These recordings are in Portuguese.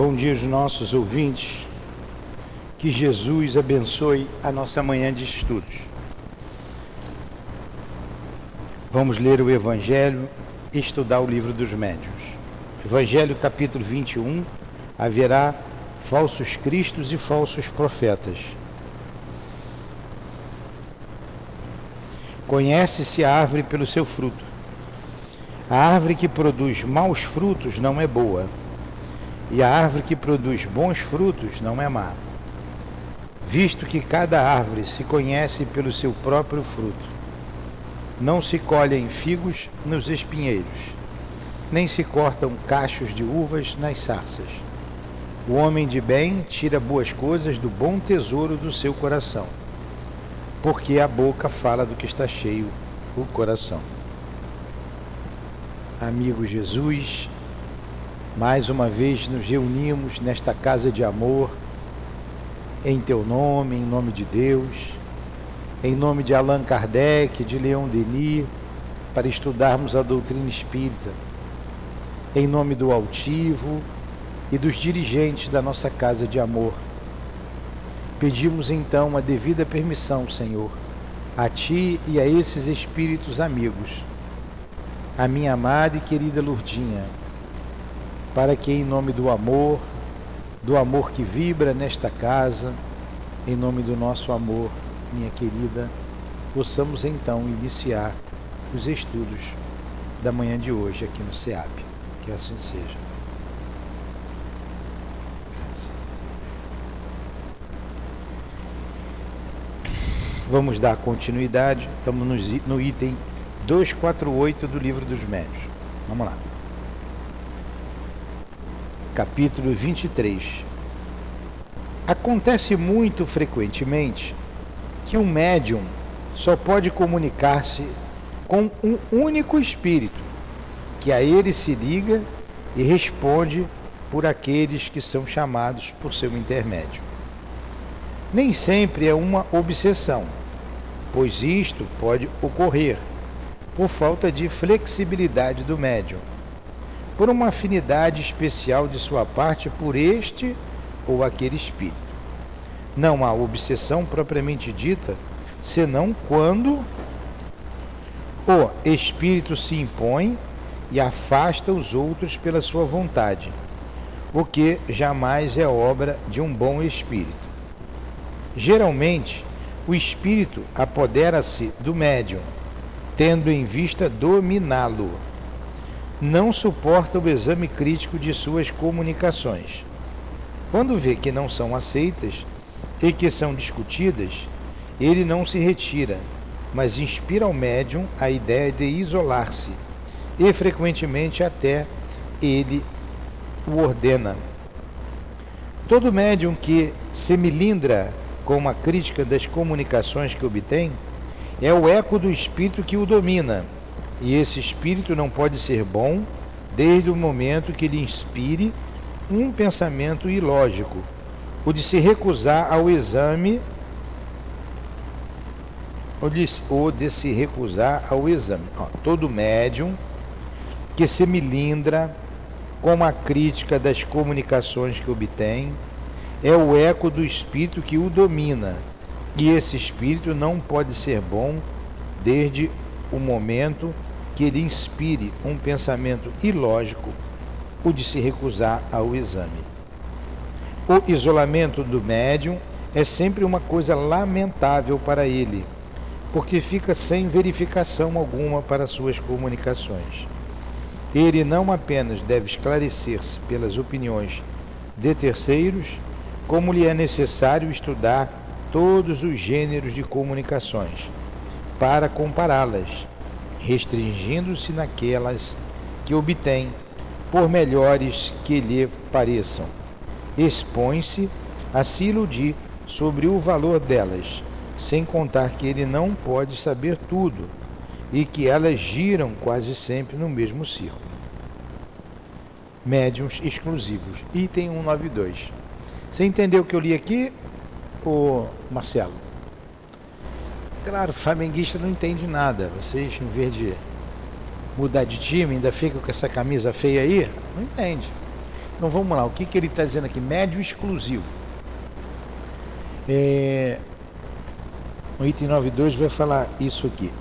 Bom dia aos nossos ouvintes. Que Jesus abençoe a nossa manhã de estudos. Vamos ler o Evangelho e estudar o livro dos médiuns. Evangelho capítulo 21. Haverá falsos cristos e falsos profetas. Conhece-se a árvore pelo seu fruto. A árvore que produz maus frutos não é boa, e a árvore que produz bons frutos não é má. Visto que cada árvore se conhece pelo seu próprio fruto. Não se colhem figos nos espinheiros, nem se cortam cachos de uvas nas sarças. O homem de bem tira boas coisas do bom tesouro do seu coração, porque a boca fala do que está cheio o coração amigo Jesus, mais uma vez nos reunimos nesta casa de amor, em teu nome, em nome de Deus, em nome de Allan Kardec, de Leon Denis, para estudarmos a doutrina espírita, em nome do altivo e dos dirigentes da nossa casa de amor. Pedimos então a devida permissão, Senhor, a Ti e a esses espíritos amigos a minha amada e querida Lurdinha, para que, em nome do amor, do amor que vibra nesta casa, em nome do nosso amor, minha querida, possamos então iniciar os estudos da manhã de hoje aqui no SEAP. Que assim seja. Vamos dar continuidade, estamos no item 248 do Livro dos Médios. Vamos lá. Capítulo 23. Acontece muito frequentemente que um médium só pode comunicar-se com um único espírito, que a ele se liga e responde por aqueles que são chamados por seu intermédio. Nem sempre é uma obsessão, pois isto pode ocorrer por falta de flexibilidade do médium, por uma afinidade especial de sua parte por este ou aquele espírito. Não há obsessão propriamente dita, senão quando o espírito se impõe e afasta os outros pela sua vontade, o que jamais é obra de um bom espírito. Geralmente, o espírito apodera-se do médium tendo em vista dominá-lo. Não suporta o exame crítico de suas comunicações. Quando vê que não são aceitas e que são discutidas, ele não se retira, mas inspira ao médium a ideia de isolar-se e frequentemente até ele o ordena. Todo médium que se milindra com uma crítica das comunicações que obtém é o eco do espírito que o domina. E esse espírito não pode ser bom desde o momento que lhe inspire um pensamento ilógico, o de se recusar ao exame ou de, se recusar ao exame. Ó, todo médium que se milindra com a crítica das comunicações que obtém é o eco do espírito que o domina e esse espírito não pode ser bom desde o momento que ele inspire um pensamento ilógico, o de se recusar ao exame. O isolamento do médium é sempre uma coisa lamentável para ele, porque fica sem verificação alguma para suas comunicações. Ele não apenas deve esclarecer-se pelas opiniões de terceiros, como lhe é necessário estudar todos os gêneros de comunicações, para compará-las, restringindo-se naquelas que obtém, por melhores que lhe pareçam. Expõe-se a se iludir sobre o valor delas, sem contar que ele não pode saber tudo e que elas giram quase sempre no mesmo círculo. Médiums exclusivos. Item 192. Você entendeu o que eu li aqui? o Marcelo. Claro, flamenguista não entende nada. Vocês, em vez de mudar de time, ainda ficam com essa camisa feia aí? Não entende. Então vamos lá, o que, que ele está dizendo aqui? Médio exclusivo. É, o item 92 vai falar isso aqui.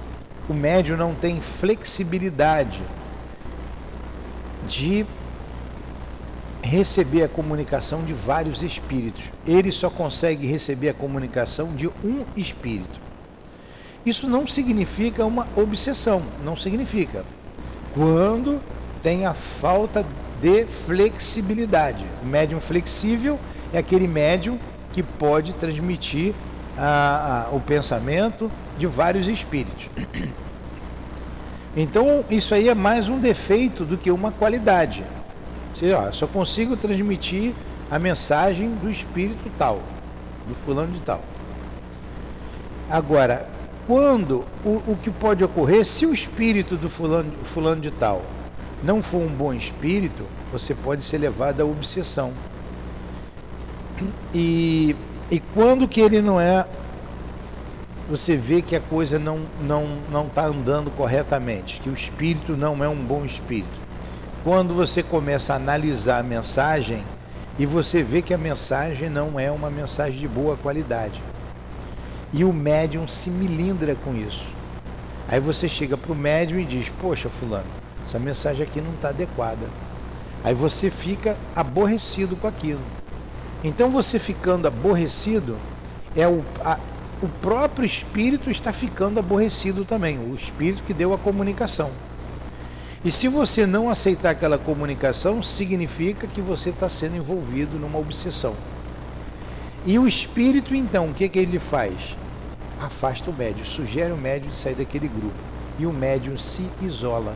O médio não tem flexibilidade de receber a comunicação de vários espíritos. Ele só consegue receber a comunicação de um espírito. Isso não significa uma obsessão, não significa. Quando tem a falta de flexibilidade. O médium flexível é aquele médium que pode transmitir a, a, o pensamento de vários espíritos. Então, isso aí é mais um defeito do que uma qualidade. Você, ó, só consigo transmitir a mensagem do espírito tal, do fulano de tal. Agora, quando o, o que pode ocorrer, se o espírito do fulano, fulano de tal não for um bom espírito, você pode ser levado à obsessão. E, e quando que ele não é, você vê que a coisa não não não está andando corretamente, que o espírito não é um bom espírito quando você começa a analisar a mensagem e você vê que a mensagem não é uma mensagem de boa qualidade. E o médium se milindra com isso. Aí você chega para o médium e diz: Poxa, Fulano, essa mensagem aqui não está adequada. Aí você fica aborrecido com aquilo. Então você ficando aborrecido, é o, a, o próprio espírito está ficando aborrecido também, o espírito que deu a comunicação. E se você não aceitar aquela comunicação, significa que você está sendo envolvido numa obsessão. E o espírito, então, o que, que ele faz? Afasta o médium, sugere o médium de sair daquele grupo. E o médium se isola.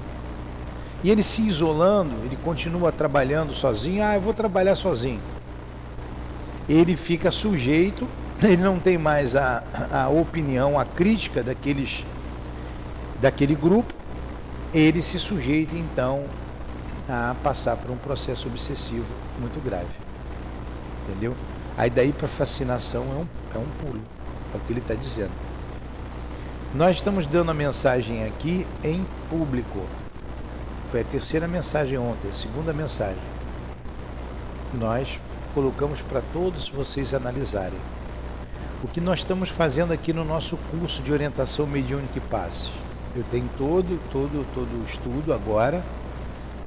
E ele se isolando, ele continua trabalhando sozinho. Ah, eu vou trabalhar sozinho. Ele fica sujeito, ele não tem mais a, a opinião, a crítica daqueles, daquele grupo ele se sujeita então a passar por um processo obsessivo muito grave. Entendeu? Aí daí para fascinação é um, é um pulo, é o que ele está dizendo. Nós estamos dando a mensagem aqui em público. Foi a terceira mensagem ontem, a segunda mensagem. Nós colocamos para todos vocês analisarem. O que nós estamos fazendo aqui no nosso curso de orientação mediúnica e passes eu tenho todo, todo, todo o estudo agora.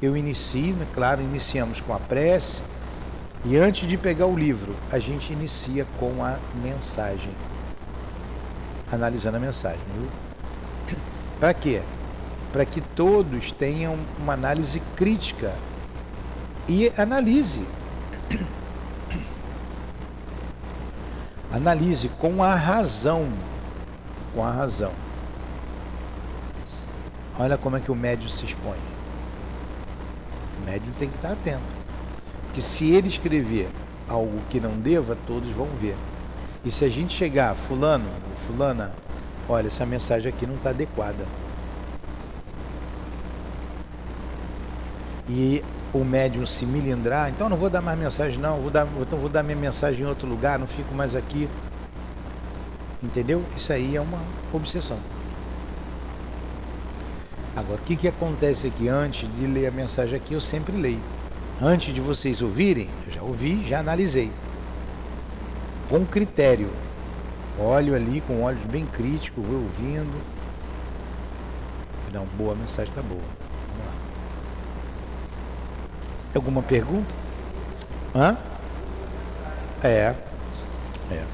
Eu inicio, né? claro, iniciamos com a prece. E antes de pegar o livro, a gente inicia com a mensagem. Analisando a mensagem. Para quê? Para que todos tenham uma análise crítica. E analise. Analise com a razão. Com a razão. Olha como é que o médium se expõe. O médium tem que estar atento. Porque se ele escrever algo que não deva, todos vão ver. E se a gente chegar, fulano, fulana, olha, essa mensagem aqui não está adequada. E o médium se milindrar, então não vou dar mais mensagem não, vou dar, então vou dar minha mensagem em outro lugar, não fico mais aqui. Entendeu? Isso aí é uma obsessão. Agora, o que, que acontece aqui? Antes de ler a mensagem aqui, eu sempre leio. Antes de vocês ouvirem, eu já ouvi, já analisei. Com critério. Olho ali com olhos bem críticos, vou ouvindo. Não, boa, a mensagem está boa. Vamos lá. Tem alguma pergunta? Hã? É. É.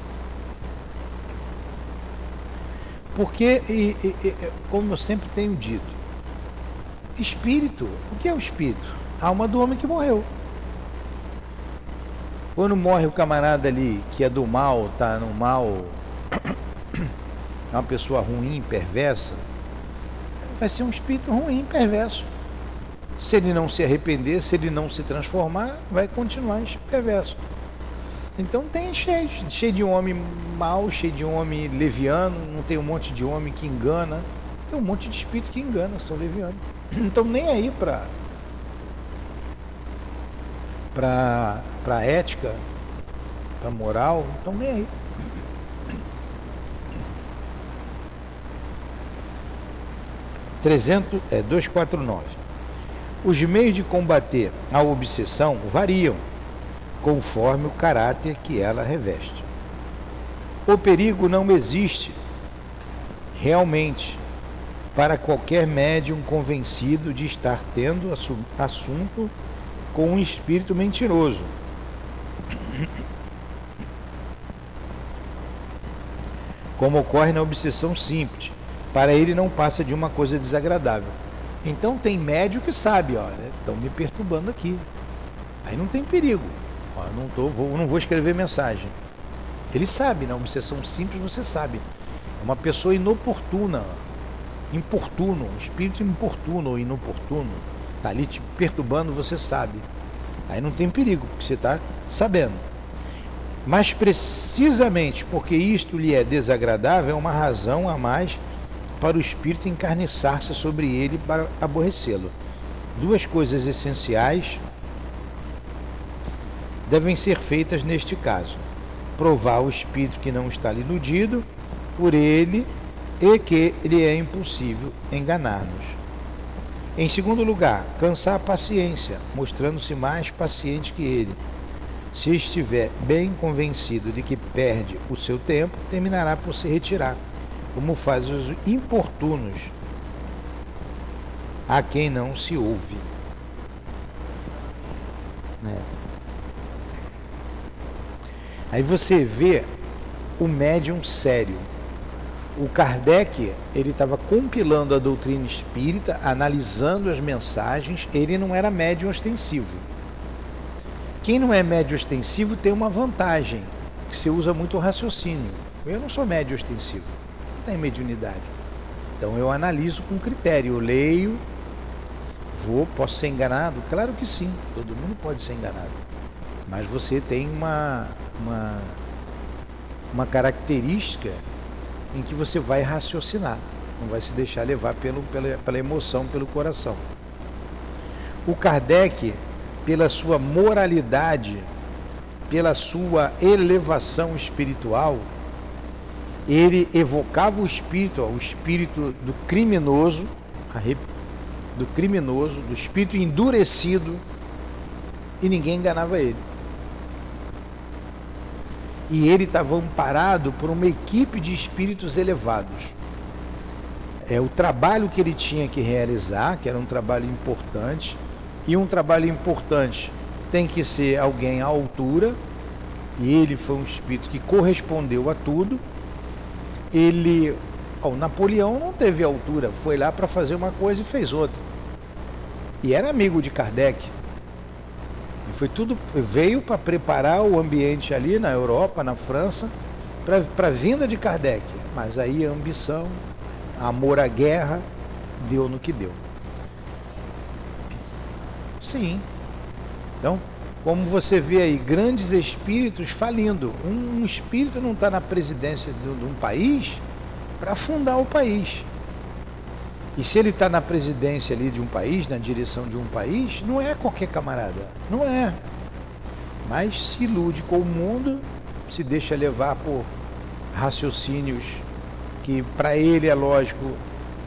Porque, e, e, como eu sempre tenho dito, Espírito. O que é o espírito? Alma do homem que morreu. Quando morre o camarada ali que é do mal, tá no mal, é uma pessoa ruim, perversa, vai ser um espírito ruim, perverso. Se ele não se arrepender, se ele não se transformar, vai continuar perverso. Então tem cheio, cheio de homem mau, cheio de homem leviano, não tem um monte de homem que engana. Tem um monte de espírito que engana, são levianos. Não estão nem aí para para para ética, para moral, não estão nem aí. Trezentos é 249. Os meios de combater a obsessão variam conforme o caráter que ela reveste. O perigo não existe realmente para qualquer médium convencido de estar tendo assunto com um espírito mentiroso. Como ocorre na obsessão simples, para ele não passa de uma coisa desagradável. Então tem médio que sabe, olha, estão me perturbando aqui. Aí não tem perigo. Ó, não, tô, vou, não vou escrever mensagem. Ele sabe, na obsessão simples você sabe. É uma pessoa inoportuna, importuno, um espírito importuno ou inoportuno. Está ali te perturbando, você sabe. Aí não tem perigo, porque você está sabendo. Mas precisamente porque isto lhe é desagradável, é uma razão a mais para o espírito encarniçar-se sobre ele para aborrecê-lo. Duas coisas essenciais devem ser feitas neste caso: provar o espírito que não está iludido por ele e que lhe é impossível enganar-nos. Em segundo lugar, cansar a paciência, mostrando-se mais paciente que ele. Se estiver bem convencido de que perde o seu tempo, terminará por se retirar como faz os importunos a quem não se ouve. Né? Aí você vê o médium sério. O Kardec, ele estava compilando a doutrina espírita, analisando as mensagens, ele não era médium ostensivo. Quem não é médium ostensivo tem uma vantagem, que você usa muito o raciocínio. Eu não sou médium ostensivo tem mediunidade. Então eu analiso com critério, eu leio, vou, posso ser enganado? Claro que sim, todo mundo pode ser enganado. Mas você tem uma, uma, uma característica em que você vai raciocinar, não vai se deixar levar pelo, pela, pela emoção, pelo coração. O Kardec, pela sua moralidade, pela sua elevação espiritual, ele evocava o espírito, ó, o espírito do criminoso, do criminoso, do espírito endurecido, e ninguém enganava ele. E ele estava amparado por uma equipe de espíritos elevados. É o trabalho que ele tinha que realizar, que era um trabalho importante, e um trabalho importante tem que ser alguém à altura, e ele foi um espírito que correspondeu a tudo ele. Ó, o Napoleão não teve altura, foi lá para fazer uma coisa e fez outra. E era amigo de Kardec. Foi tudo. Veio para preparar o ambiente ali na Europa, na França, para a vinda de Kardec. Mas aí a ambição, amor à guerra, deu no que deu. Sim. Então, como você vê aí, grandes espíritos falindo. Um, um espírito não está na presidência de, de um país para fundar o país. E se ele está na presidência ali de um país, na direção de um país, não é qualquer camarada. Não é. Mas se ilude com o mundo, se deixa levar por raciocínios que para ele é lógico,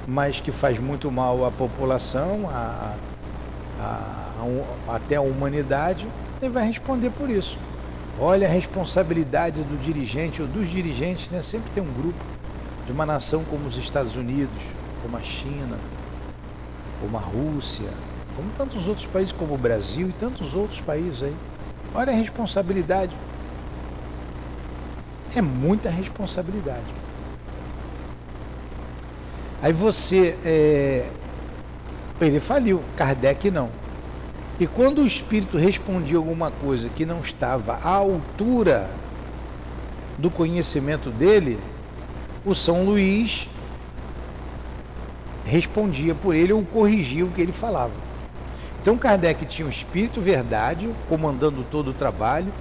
mas que faz muito mal à população, a, a, a, até a humanidade ele vai responder por isso. Olha a responsabilidade do dirigente ou dos dirigentes, né? Sempre tem um grupo de uma nação como os Estados Unidos, como a China, como a Rússia, como tantos outros países, como o Brasil e tantos outros países aí. Olha a responsabilidade. É muita responsabilidade. Aí você. É... Ele faliu, Kardec não. E quando o espírito respondia alguma coisa que não estava à altura do conhecimento dele, o São Luís respondia por ele ou corrigia o que ele falava. Então Kardec tinha o espírito verdade comandando todo o trabalho,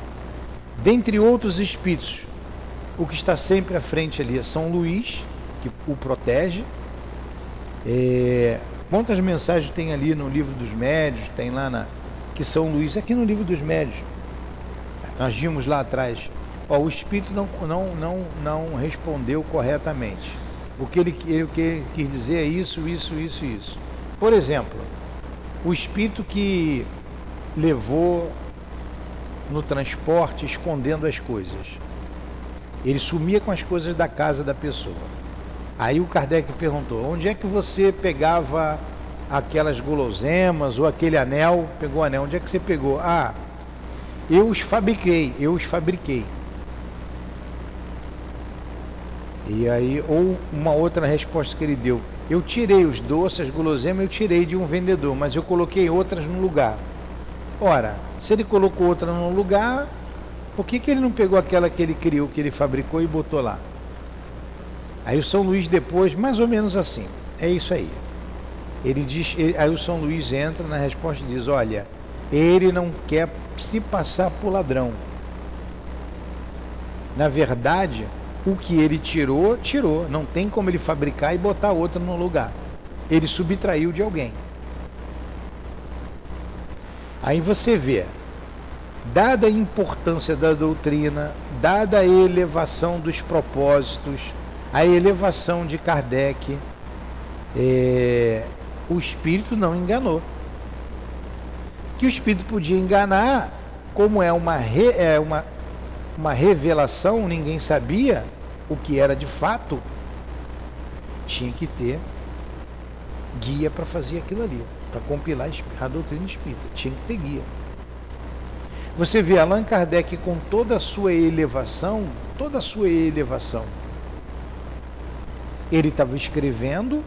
dentre outros espíritos. O que está sempre à frente ali é São Luís, que o protege. É, Quantas mensagens tem ali no livro dos médios, tem lá na que São Luís, aqui no livro dos médios. Nós vimos lá atrás. Ó, o espírito não, não, não, não respondeu corretamente. O que ele, ele, que ele quis dizer é isso, isso, isso, isso. Por exemplo, o espírito que levou no transporte escondendo as coisas. Ele sumia com as coisas da casa da pessoa. Aí o Kardec perguntou: onde é que você pegava aquelas guloseimas ou aquele anel? Pegou o anel, onde é que você pegou? Ah, eu os fabriquei, eu os fabriquei. E aí, ou uma outra resposta que ele deu: eu tirei os doces, as guloseimas, eu tirei de um vendedor, mas eu coloquei outras no lugar. Ora, se ele colocou outra no lugar, por que, que ele não pegou aquela que ele criou, que ele fabricou e botou lá? Aí o São Luís depois, mais ou menos assim, é isso aí. Ele diz, ele, aí o São Luís entra na resposta e diz, olha, ele não quer se passar por ladrão. Na verdade, o que ele tirou, tirou. Não tem como ele fabricar e botar outra no lugar. Ele subtraiu de alguém. Aí você vê, dada a importância da doutrina, dada a elevação dos propósitos, a elevação de Kardec, é, o espírito não enganou. Que o espírito podia enganar, como é uma, re, é uma, uma revelação, ninguém sabia o que era de fato, tinha que ter guia para fazer aquilo ali, para compilar a doutrina espírita, tinha que ter guia. Você vê Allan Kardec com toda a sua elevação, toda a sua elevação. Ele estava escrevendo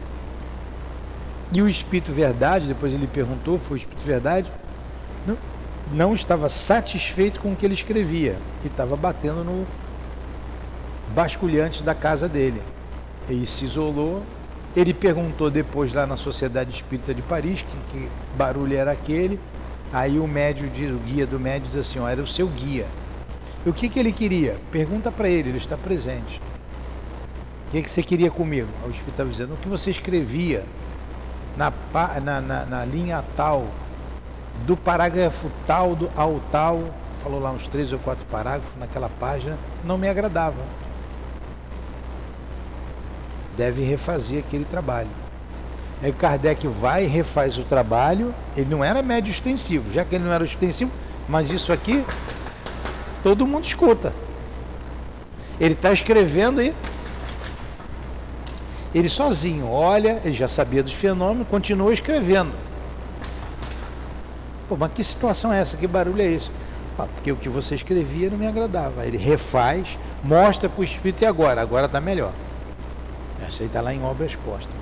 e o Espírito Verdade, depois ele perguntou, foi o Espírito Verdade, não, não estava satisfeito com o que ele escrevia, que estava batendo no basculhante da casa dele. Ele se isolou. Ele perguntou depois lá na Sociedade Espírita de Paris que, que barulho era aquele. Aí o médio, diz, o guia do médio diz assim, ó, era o seu guia. E o que, que ele queria? Pergunta para ele, ele está presente. O que, que você queria comigo? O Espírito estava dizendo, o que você escrevia na, na, na, na linha tal, do parágrafo tal do, ao tal, falou lá uns três ou quatro parágrafos naquela página, não me agradava. Deve refazer aquele trabalho. Aí o Kardec vai e refaz o trabalho. Ele não era médio extensivo, já que ele não era extensivo, mas isso aqui todo mundo escuta. Ele está escrevendo aí. Ele sozinho olha, ele já sabia dos fenômenos, continua escrevendo. Pô, mas que situação é essa? Que barulho é esse? Ah, porque o que você escrevia não me agradava. Ele refaz, mostra para o espírito e agora? Agora está melhor. Essa aí está lá em obras póstumas.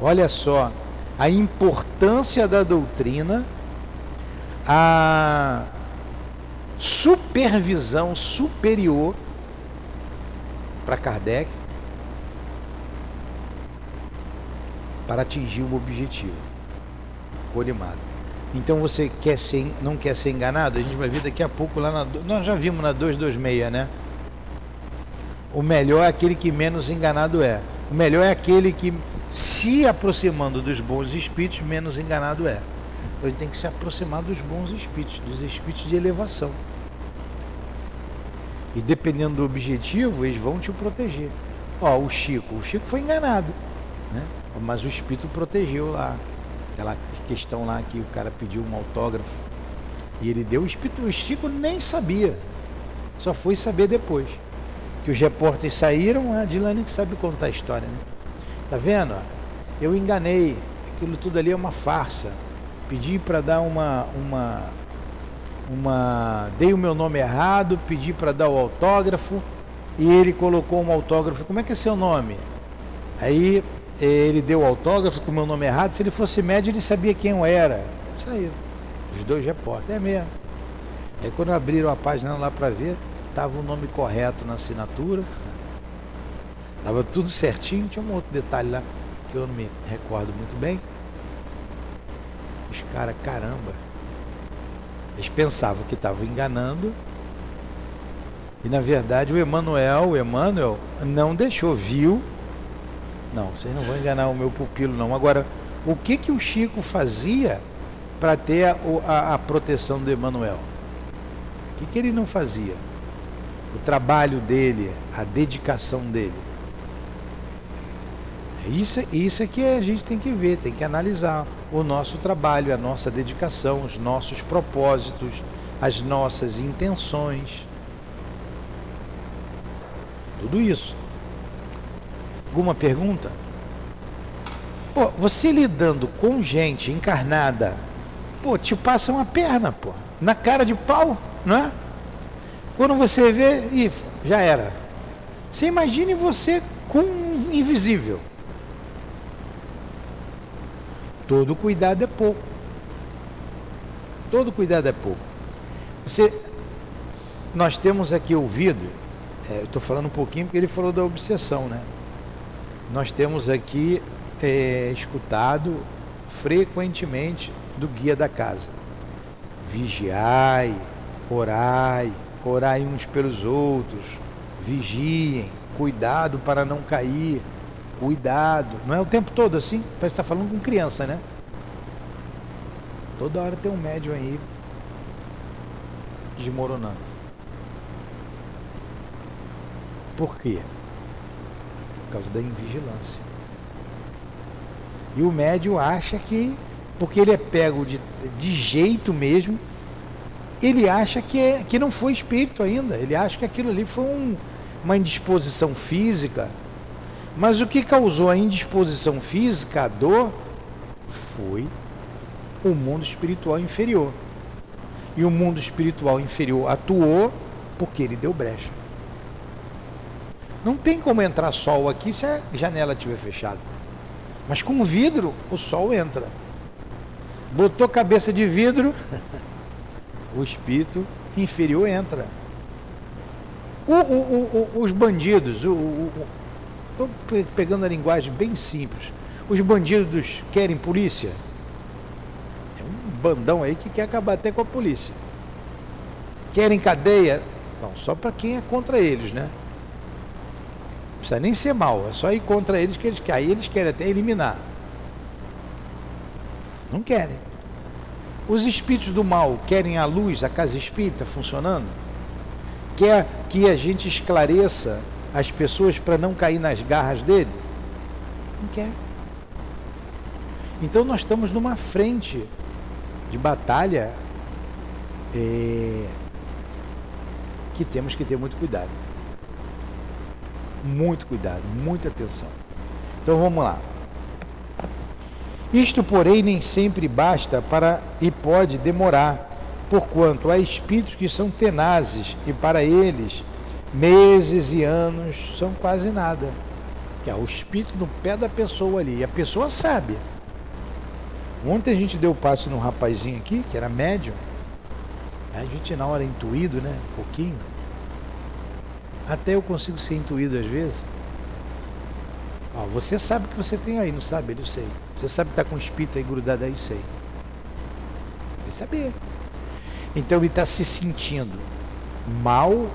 Olha só a importância da doutrina, a supervisão superior para Kardec para atingir o objetivo colimado. Então você quer ser, não quer ser enganado? A gente vai ver daqui a pouco lá na. Nós já vimos na 226, né? O melhor é aquele que menos enganado é. O melhor é aquele que se aproximando dos bons espíritos, menos enganado é. Então ele tem que se aproximar dos bons espíritos, dos espíritos de elevação. E dependendo do objetivo, eles vão te proteger. Ó, o Chico, o Chico foi enganado, né? Mas o espírito protegeu lá. Aquela questão lá que o cara pediu um autógrafo e ele deu o espírito, o Chico nem sabia. Só foi saber depois. Que os repórteres saíram, a Dilane que sabe contar a história, né? Tá vendo? Eu enganei. Aquilo tudo ali é uma farsa. Pedi para dar uma uma uma dei o meu nome errado, pedi para dar o autógrafo e ele colocou um autógrafo. Como é que é seu nome? Aí ele deu o autógrafo com o meu nome errado. Se ele fosse médio, ele sabia quem eu era. Saiu. Os dois repórteres. É mesmo. Aí quando abriram a página lá para ver, tava o nome correto na assinatura. Estava tudo certinho, tinha um outro detalhe lá que eu não me recordo muito bem. Os caras, caramba, eles pensavam que estavam enganando. E na verdade o Emanuel, o Emanuel não deixou, viu? Não, vocês não vão enganar o meu pupilo não. Agora, o que que o Chico fazia para ter a, a, a, proteção do Emanuel? O que, que ele não fazia? O trabalho dele, a dedicação dele. Isso, isso é que a gente tem que ver, tem que analisar. o nosso trabalho, a nossa dedicação, os nossos propósitos, as nossas intenções. Tudo isso. Alguma pergunta? Pô, você lidando com gente encarnada, pô, te passa uma perna, pô, na cara de pau, não é? Quando você vê, e já era. Você imagine você com um invisível. Todo cuidado é pouco. Todo cuidado é pouco. Você, nós temos aqui ouvido, é, eu estou falando um pouquinho porque ele falou da obsessão, né? Nós temos aqui é, escutado frequentemente do guia da casa. Vigiai, orai, orai uns pelos outros, vigiem, cuidado para não cair, cuidado. Não é o tempo todo assim? Parece que está falando com criança, né? Toda hora tem um médium aí desmoronando. Por quê? Por causa da invigilância. E o médium acha que, porque ele é pego de, de jeito mesmo, ele acha que, é, que não foi espírito ainda. Ele acha que aquilo ali foi um, uma indisposição física. Mas o que causou a indisposição física, a dor, foi o mundo espiritual inferior. E o mundo espiritual inferior atuou porque ele deu brecha. Não tem como entrar sol aqui se a janela estiver fechada. Mas com vidro, o sol entra. Botou cabeça de vidro, o espírito inferior entra. O, o, o, os bandidos, estou pegando a linguagem bem simples. Os bandidos querem polícia? É um bandão aí que quer acabar até com a polícia. Querem cadeia? Não, só para quem é contra eles, né? Não precisa nem ser mal, é só ir contra eles que eles querem. Aí eles querem até eliminar. Não querem. Os espíritos do mal querem a luz, a casa espírita funcionando? Quer que a gente esclareça as pessoas para não cair nas garras dele? Não quer. Então nós estamos numa frente de batalha é, que temos que ter muito cuidado. Muito cuidado, muita atenção. Então vamos lá. Isto, porém, nem sempre basta para e pode demorar porquanto há espíritos que são tenazes e para eles meses e anos são quase nada. Que é o espírito no pé da pessoa ali, e a pessoa sabe. Ontem a gente deu passo num rapazinho aqui, que era médium. A gente na hora é intuído, né? Um pouquinho. Até eu consigo ser intuído às vezes. Ó, você sabe que você tem aí, não sabe? Ele eu sei. Você sabe que está com o espírito aí grudado aí, sei. Ele sabia. Então ele está se sentindo mal,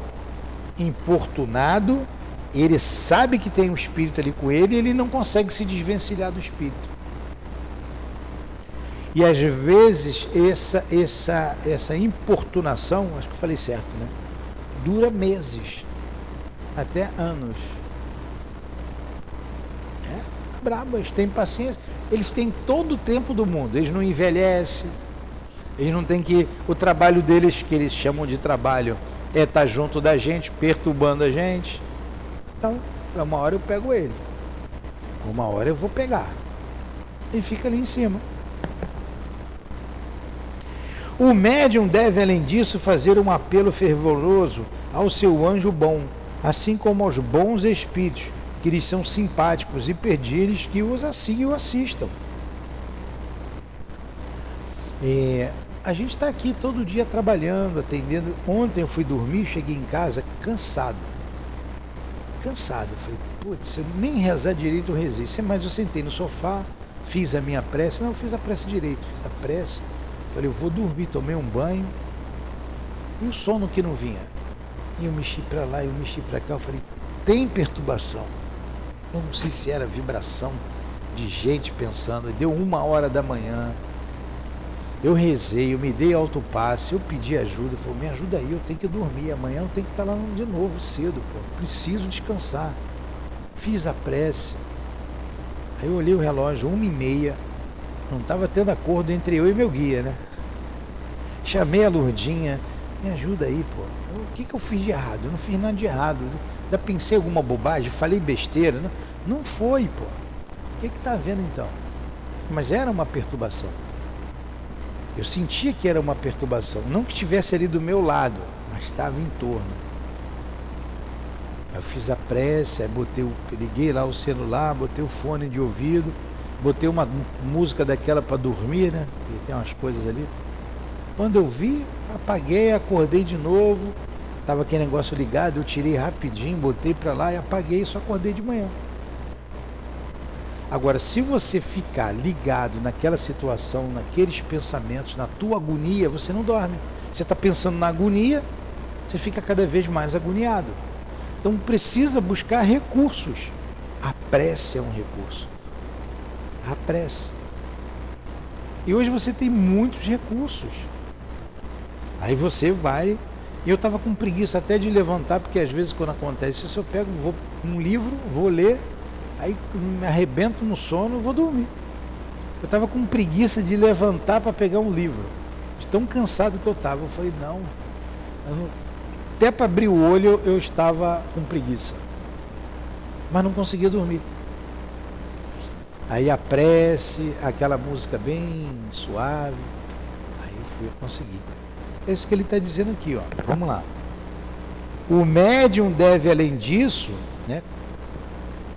importunado, ele sabe que tem um espírito ali com ele e ele não consegue se desvencilhar do espírito. E às vezes essa, essa, essa importunação, acho que eu falei certo, né? Dura meses, até anos. Brabo, eles têm paciência. Eles têm todo o tempo do mundo, eles não envelhecem eles não têm que. O trabalho deles, que eles chamam de trabalho, é estar junto da gente, perturbando a gente. Então, uma hora eu pego ele. Uma hora eu vou pegar. E fica ali em cima. O médium deve, além disso, fazer um apelo fervoroso ao seu anjo bom, assim como aos bons espíritos, que lhes são simpáticos e pedir-lhes que os assim o assistam. É, a gente está aqui todo dia trabalhando, atendendo. Ontem eu fui dormir, cheguei em casa cansado. Cansado. falei, putz, eu nem rezar direito eu rezei. Mas eu sentei no sofá, fiz a minha prece. Não, eu fiz a prece direito, fiz a prece. Falei, eu vou dormir, tomei um banho. E o sono que não vinha. E eu mexi para lá, eu mexi para cá. Eu falei, tem perturbação. Eu não sei se era vibração de gente pensando. Deu uma hora da manhã. Eu rezei, eu me dei alto passe, eu pedi ajuda, falou, me ajuda aí, eu tenho que dormir, amanhã eu tenho que estar lá de novo cedo, pô, preciso descansar. Fiz a prece. Aí eu olhei o relógio, uma e meia, Não estava tendo acordo entre eu e meu guia, né? Chamei a Lourdinha, me ajuda aí, pô. O que, que eu fiz de errado? Eu não fiz nada de errado. Já pensei alguma bobagem, falei besteira. Não, não foi, pô. O que que tá vendo então? Mas era uma perturbação. Eu sentia que era uma perturbação. Não que estivesse ali do meu lado, mas estava em torno. Eu fiz a prece, botei o, liguei lá o celular, botei o fone de ouvido, botei uma música daquela para dormir, né? E tem umas coisas ali. Quando eu vi, apaguei, acordei de novo. Tava aquele negócio ligado, eu tirei rapidinho, botei para lá e apaguei, só acordei de manhã. Agora, se você ficar ligado naquela situação, naqueles pensamentos, na tua agonia, você não dorme. Você está pensando na agonia, você fica cada vez mais agoniado. Então precisa buscar recursos. A prece é um recurso. A prece. E hoje você tem muitos recursos. Aí você vai. E eu estava com preguiça até de levantar, porque às vezes quando acontece isso, eu pego vou, um livro, vou ler, aí me arrebento no sono vou dormir. Eu estava com preguiça de levantar para pegar um livro. De tão cansado que eu estava. Eu falei, não, eu não até para abrir o olho eu estava com preguiça. Mas não conseguia dormir. Aí a prece, aquela música bem suave, aí eu fui conseguir. É isso que ele está dizendo aqui, ó. Vamos lá. O médium deve, além disso, né,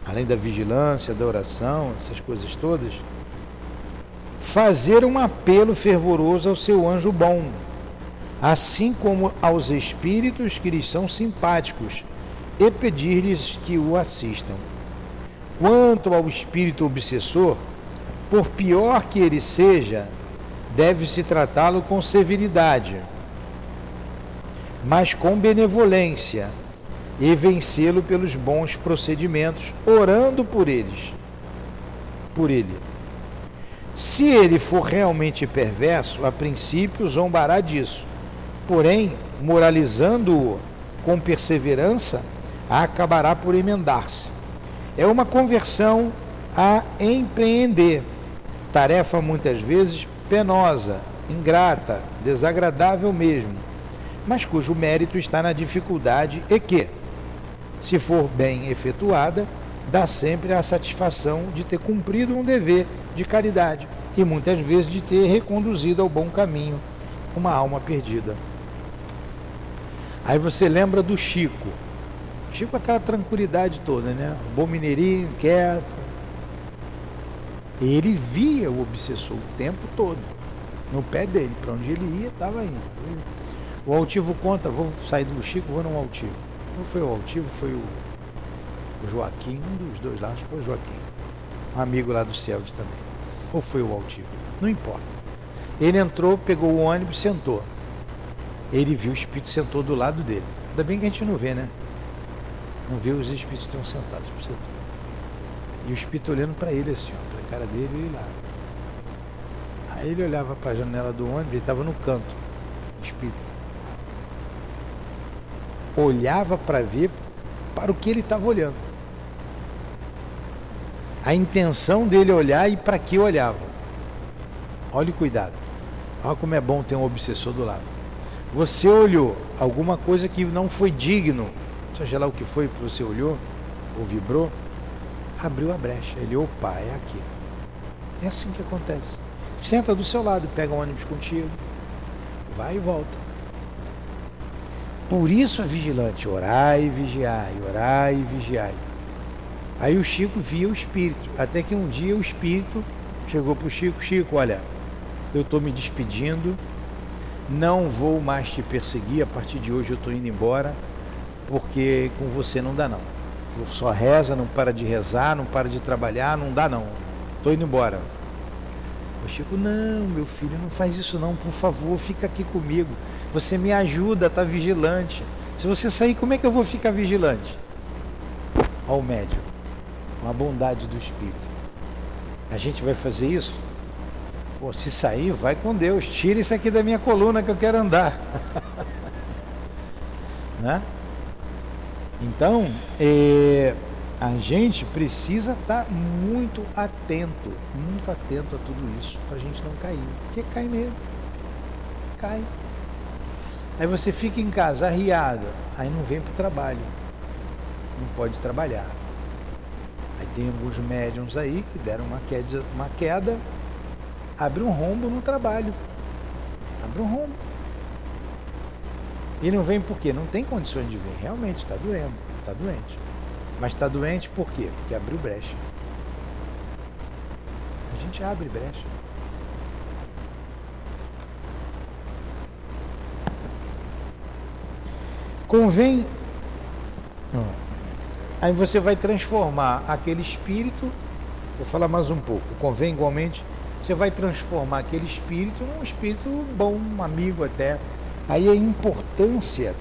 além da vigilância, da oração, essas coisas todas, fazer um apelo fervoroso ao seu anjo bom, assim como aos espíritos que lhes são simpáticos, e pedir-lhes que o assistam. Quanto ao espírito obsessor, por pior que ele seja, deve-se tratá-lo com severidade mas com benevolência, e vencê-lo pelos bons procedimentos, orando por eles, por ele. Se ele for realmente perverso, a princípio zombará disso. Porém, moralizando-o com perseverança, acabará por emendar-se. É uma conversão a empreender, tarefa muitas vezes penosa, ingrata, desagradável mesmo mas cujo mérito está na dificuldade e que, se for bem efetuada, dá sempre a satisfação de ter cumprido um dever de caridade e muitas vezes de ter reconduzido ao bom caminho uma alma perdida. Aí você lembra do Chico. Chico aquela tranquilidade toda, né? bom mineirinho, quieto. Ele via o obsessor o tempo todo, no pé dele, para onde ele ia, estava indo. O altivo conta, vou sair do Chico, vou no altivo. Não foi o altivo, foi o, Joaquim, um dos dois lá, acho que foi o Joaquim. Um amigo lá do Céu também. Ou foi o altivo, não importa. Ele entrou, pegou o ônibus, sentou. Ele viu o espírito sentou do lado dele. Ainda bem que a gente não vê, né? Não vê os espíritos estão sentados. E o espírito olhando para ele assim, para a cara dele e lá. Aí ele olhava para a janela do ônibus, ele estava no canto, o espírito olhava para ver para o que ele estava olhando. A intenção dele olhar e para que olhava. Olhe o cuidado. Olha como é bom ter um obsessor do lado. Você olhou alguma coisa que não foi digno, seja lá o que foi que você olhou ou vibrou, abriu a brecha. Ele, opa, é aqui. É assim que acontece. Senta do seu lado, pega um ônibus contigo, vai e volta. Por isso vigilante, orai e vigiai, orai e vigiai. Aí o Chico via o espírito, até que um dia o espírito chegou para o Chico, Chico, olha, eu estou me despedindo, não vou mais te perseguir, a partir de hoje eu estou indo embora, porque com você não dá não. Só reza, não para de rezar, não para de trabalhar, não dá não. Estou indo embora. O Chico, não, meu filho, não faz isso não, por favor, fica aqui comigo. Você me ajuda tá vigilante. Se você sair, como é que eu vou ficar vigilante? Ao médium, com a bondade do Espírito. A gente vai fazer isso? Pô, se sair, vai com Deus. Tira isso aqui da minha coluna que eu quero andar. né? Então, é, a gente precisa estar muito atento, muito atento a tudo isso, para a gente não cair. Porque cai mesmo. Cai. Aí você fica em casa arriado, aí não vem para o trabalho. Não pode trabalhar. Aí tem alguns médiums aí que deram uma queda, uma queda abre um rombo no trabalho. Abre um rombo. E não vem por quê? Não tem condições de vir. Realmente está doendo, está doente. Mas está doente por quê? Porque abriu brecha. A gente abre brecha. Convém. Aí você vai transformar aquele espírito. Vou falar mais um pouco. Convém igualmente. Você vai transformar aquele espírito num espírito bom, um amigo até. Aí a importância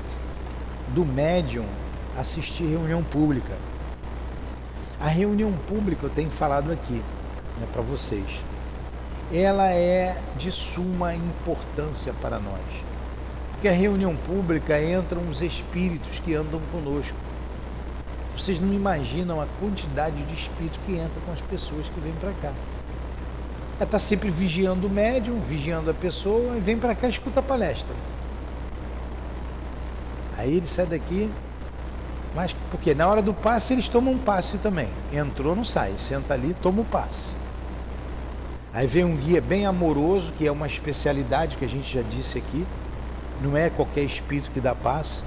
do médium assistir reunião pública. A reunião pública, eu tenho falado aqui né, para vocês, ela é de suma importância para nós. Porque a reunião pública entram os espíritos que andam conosco. Vocês não imaginam a quantidade de espírito que entra com as pessoas que vêm para cá. Ela está sempre vigiando o médium, vigiando a pessoa e vem para cá e escuta a palestra. Aí ele sai daqui, mas porque na hora do passe eles tomam um passe também. Entrou, não sai, senta ali, toma o passe. Aí vem um guia bem amoroso, que é uma especialidade que a gente já disse aqui, não é qualquer espírito que dá paz,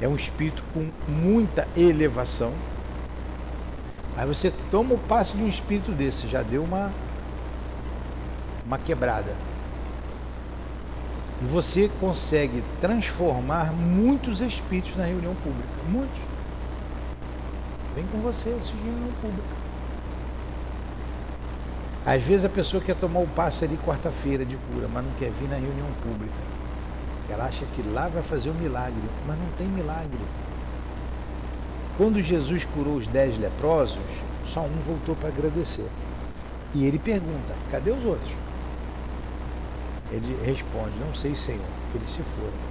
é um espírito com muita elevação. Aí você toma o passe de um espírito desse, já deu uma, uma quebrada. E você consegue transformar muitos espíritos na reunião pública. Muitos. Vem com você assistir reunião pública. Às vezes a pessoa quer tomar o passe ali quarta-feira de cura, mas não quer vir na reunião pública. Ela acha que lá vai fazer um milagre, mas não tem milagre. Quando Jesus curou os dez leprosos, só um voltou para agradecer. E ele pergunta: cadê os outros? Ele responde: não sei, Senhor. Eles se foram.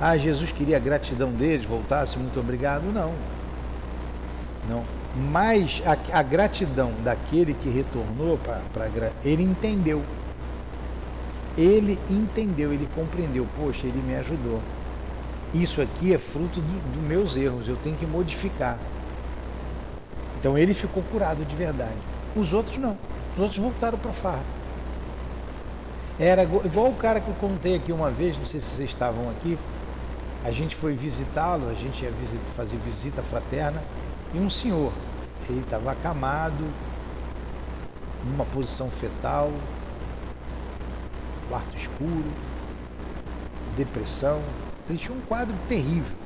Ah, Jesus queria a gratidão deles, voltasse, muito obrigado. Não. Não. Mas a, a gratidão daquele que retornou para. Ele entendeu ele entendeu, ele compreendeu, poxa, ele me ajudou. Isso aqui é fruto dos do meus erros, eu tenho que modificar. Então ele ficou curado de verdade. Os outros não. Os outros voltaram para farra. Era igual o cara que eu contei aqui uma vez, não sei se vocês estavam aqui. A gente foi visitá-lo, a gente ia fazer visita fraterna, e um senhor, ele estava acamado, numa posição fetal, quarto escuro, depressão. Ele tinha um quadro terrível.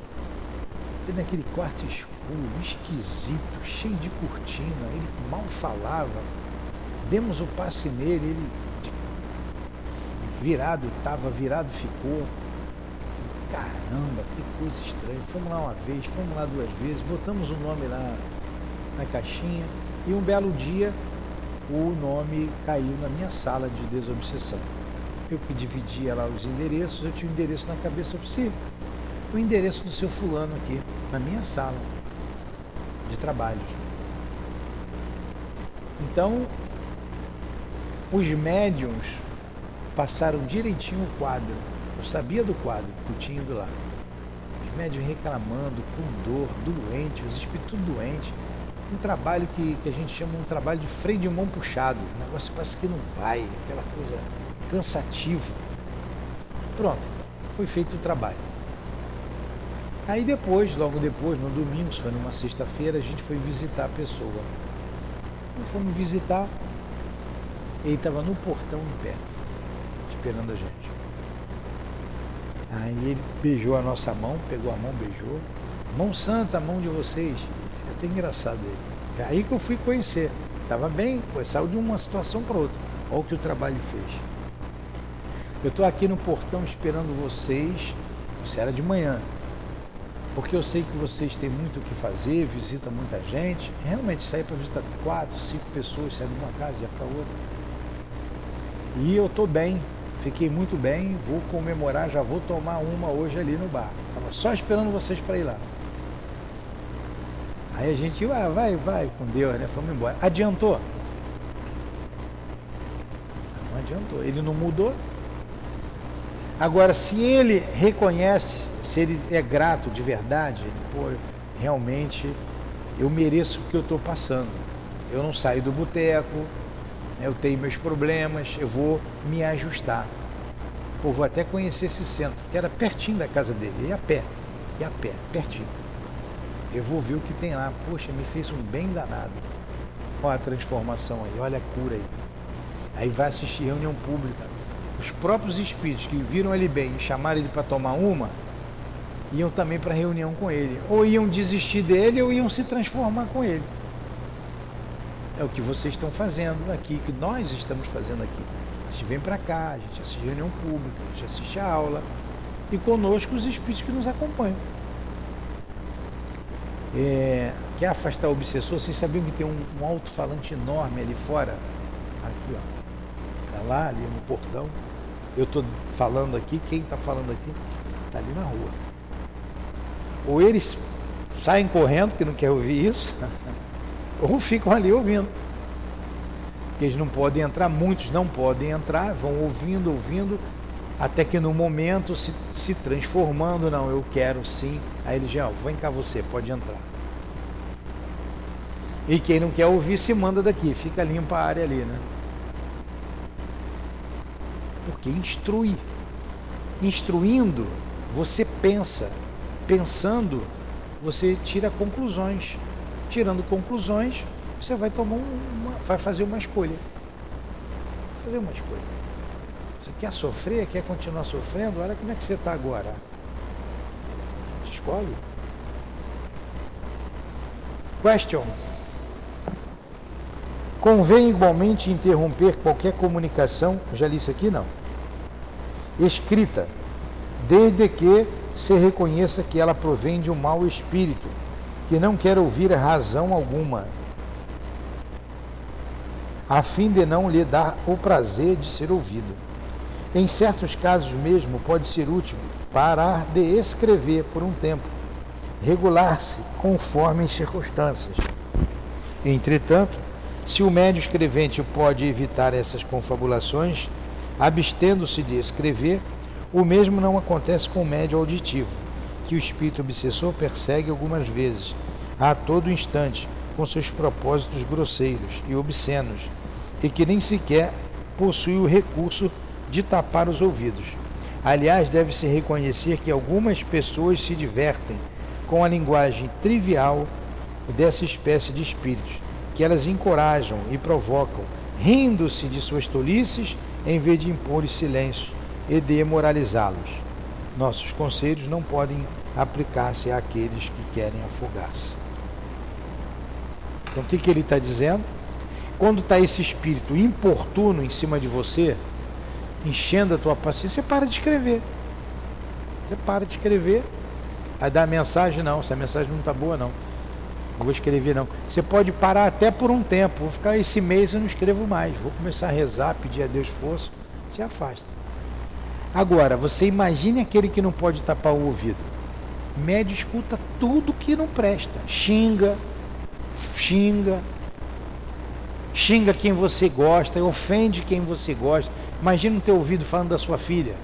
Ele naquele quarto escuro, esquisito, cheio de cortina, ele mal falava. Demos o passe nele, ele virado, estava virado, ficou. Caramba, que coisa estranha. Fomos lá uma vez, fomos lá duas vezes, botamos o nome lá na caixinha e um belo dia o nome caiu na minha sala de desobsessão eu que dividia lá os endereços, eu tinha o um endereço na cabeça, eu falei, o endereço do seu fulano aqui, na minha sala de trabalho. Então, os médiums passaram direitinho o quadro. Eu sabia do quadro eu tinha ido lá. Os médiums reclamando, com dor, doente, os espíritos doentes. Um trabalho que, que a gente chama um trabalho de freio de mão puxado. O negócio parece que não vai, aquela coisa cansativo. Pronto, foi feito o trabalho. Aí depois, logo depois, no domingo, foi numa sexta-feira, a gente foi visitar a pessoa. Quando fomos visitar, ele estava no portão em pé, esperando a gente. Aí ele beijou a nossa mão, pegou a mão, beijou. Mão santa, a mão de vocês. É até engraçado ele. É aí que eu fui conhecer. Estava bem, pois saiu de uma situação para outra. Olha o que o trabalho fez. Eu estou aqui no portão esperando vocês, isso era de manhã, porque eu sei que vocês têm muito o que fazer, visita muita gente. Realmente sair para visitar quatro, cinco pessoas, sair de uma casa e ir para outra. E eu estou bem, fiquei muito bem, vou comemorar, já vou tomar uma hoje ali no bar. Estava só esperando vocês para ir lá. Aí a gente, ah, vai, vai com Deus, né? Fomos embora. Adiantou? Não adiantou. Ele não mudou. Agora, se ele reconhece, se ele é grato de verdade, pô, realmente eu mereço o que eu estou passando. Eu não saio do boteco? Eu tenho meus problemas, eu vou me ajustar. Pô, vou até conhecer esse centro, que era pertinho da casa dele, e a pé, e a pé, pertinho. Eu vou ver o que tem lá. Poxa, me fez um bem danado. Olha a transformação aí, olha a cura aí. Aí vai assistir reunião pública. Os próprios espíritos que viram ele bem e chamaram ele para tomar uma, iam também para reunião com ele. Ou iam desistir dele ou iam se transformar com ele. É o que vocês estão fazendo aqui, que nós estamos fazendo aqui. A gente vem para cá, a gente assiste reunião pública, a gente assiste a aula. E conosco os espíritos que nos acompanham. É, quer afastar o obsessor, vocês sabiam que tem um, um alto-falante enorme ali fora? Aqui, ó. Tá lá, ali no portão. Eu estou falando aqui, quem está falando aqui está ali na rua. Ou eles saem correndo, que não quer ouvir isso, ou ficam ali ouvindo. Porque eles não podem entrar, muitos não podem entrar, vão ouvindo, ouvindo, até que no momento se, se transformando, não, eu quero sim. Aí ele já, vem cá você, pode entrar. E quem não quer ouvir se manda daqui, fica limpa a área ali, né? Porque instrui. Instruindo, você pensa. Pensando, você tira conclusões. Tirando conclusões, você vai tomar uma, vai fazer uma escolha. Fazer uma escolha. Você quer sofrer, quer continuar sofrendo? Olha como é que você está agora. Escolhe. Question. Convém igualmente interromper qualquer comunicação, já li isso aqui não, escrita, desde que se reconheça que ela provém de um mau espírito, que não quer ouvir razão alguma, a fim de não lhe dar o prazer de ser ouvido. Em certos casos mesmo pode ser útil parar de escrever por um tempo, regular-se conforme as circunstâncias. Entretanto, se o médio escrevente pode evitar essas confabulações, abstendo-se de escrever, o mesmo não acontece com o médio auditivo, que o espírito obsessor persegue algumas vezes, a todo instante, com seus propósitos grosseiros e obscenos, e que nem sequer possui o recurso de tapar os ouvidos. Aliás, deve-se reconhecer que algumas pessoas se divertem com a linguagem trivial dessa espécie de espíritos, que elas encorajam e provocam, rindo-se de suas tolices, em vez de impor silêncio e demoralizá-los. Nossos conselhos não podem aplicar-se àqueles que querem afogar-se. Então, o que, que ele está dizendo? Quando está esse espírito importuno em cima de você, enchendo a tua paciência, você para de escrever. Você para de escrever. Aí dá a mensagem, não, essa mensagem não está boa, não. Não vou escrever, não. Você pode parar até por um tempo. Vou ficar esse mês eu não escrevo mais. Vou começar a rezar, pedir a Deus força. Se afasta. Agora, você imagine aquele que não pode tapar o ouvido. Médio escuta tudo que não presta. Xinga, xinga, xinga quem você gosta, ofende quem você gosta. Imagina no teu ouvido falando da sua filha.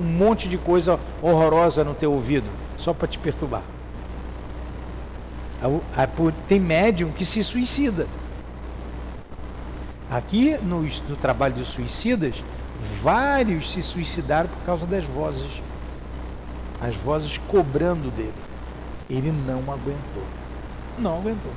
Um monte de coisa horrorosa no teu ouvido, só para te perturbar. Tem médium que se suicida. Aqui no, no trabalho de suicidas, vários se suicidaram por causa das vozes. As vozes cobrando dele. Ele não aguentou. Não aguentou.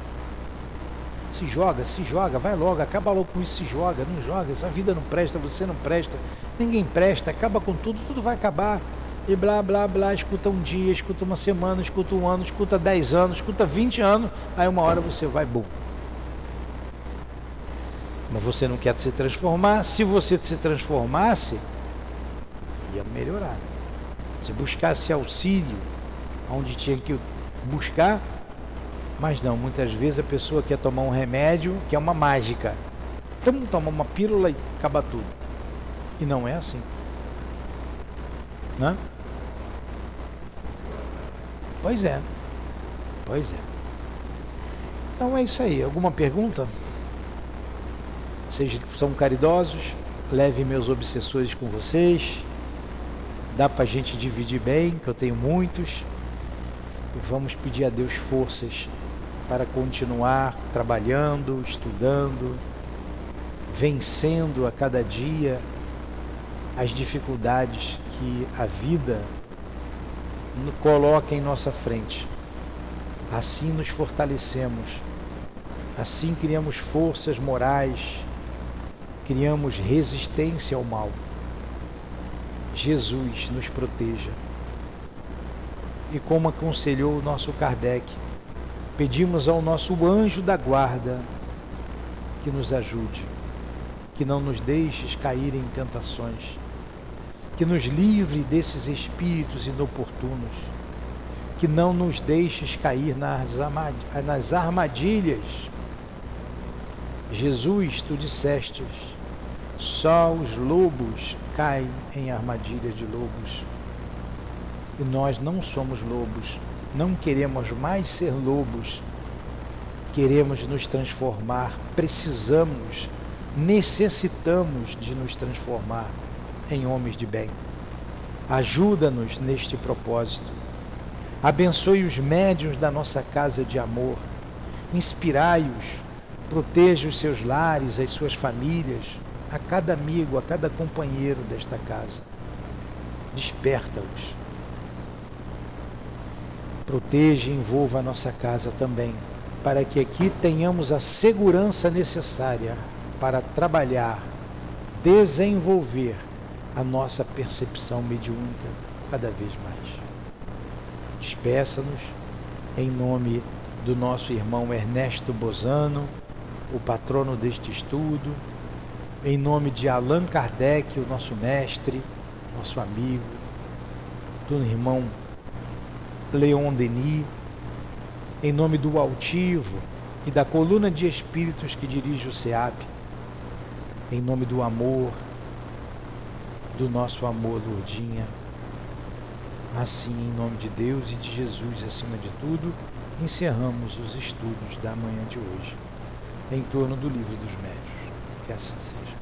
Se joga, se joga, vai logo, acaba logo com isso, se joga, não joga, essa vida não presta, você não presta, ninguém presta, acaba com tudo, tudo vai acabar. E blá, blá, blá, escuta um dia, escuta uma semana, escuta um ano, escuta dez anos, escuta vinte anos, aí uma hora você vai, bom. Mas você não quer se transformar, se você se transformasse, ia melhorar. Se buscasse auxílio onde tinha que buscar, mas não, muitas vezes a pessoa quer tomar um remédio que é uma mágica. Então toma uma pílula e acaba tudo. E não é assim. Né? Pois é. Pois é. Então é isso aí. Alguma pergunta? Vocês são caridosos, leve meus obsessores com vocês. Dá para a gente dividir bem, que eu tenho muitos. E vamos pedir a Deus forças para continuar trabalhando, estudando, vencendo a cada dia as dificuldades que a vida coloca em nossa frente. Assim nos fortalecemos, assim criamos forças morais, criamos resistência ao mal. Jesus nos proteja. E como aconselhou o nosso Kardec, pedimos ao nosso anjo da guarda que nos ajude, que não nos deixes cair em tentações, que nos livre desses espíritos inoportunos, que não nos deixes cair nas armadilhas. Jesus, tu dissestes, só os lobos caem em armadilhas de lobos. E nós não somos lobos, não queremos mais ser lobos, queremos nos transformar, precisamos, necessitamos de nos transformar em homens de bem. Ajuda-nos neste propósito. Abençoe os médios da nossa casa de amor. Inspirai-os. Proteja os seus lares, as suas famílias, a cada amigo, a cada companheiro desta casa. Desperta-os. Proteja e envolva a nossa casa também, para que aqui tenhamos a segurança necessária para trabalhar, desenvolver a nossa percepção mediúnica cada vez mais. Despeça-nos em nome do nosso irmão Ernesto Bozano, o patrono deste estudo, em nome de Allan Kardec, o nosso mestre, nosso amigo, do irmão Leon Denis, em nome do Altivo e da coluna de espíritos que dirige o SEAP, em nome do amor, do nosso amor, Lourdinha. Assim, em nome de Deus e de Jesus, acima de tudo, encerramos os estudos da manhã de hoje, em torno do livro dos médios. Que assim seja.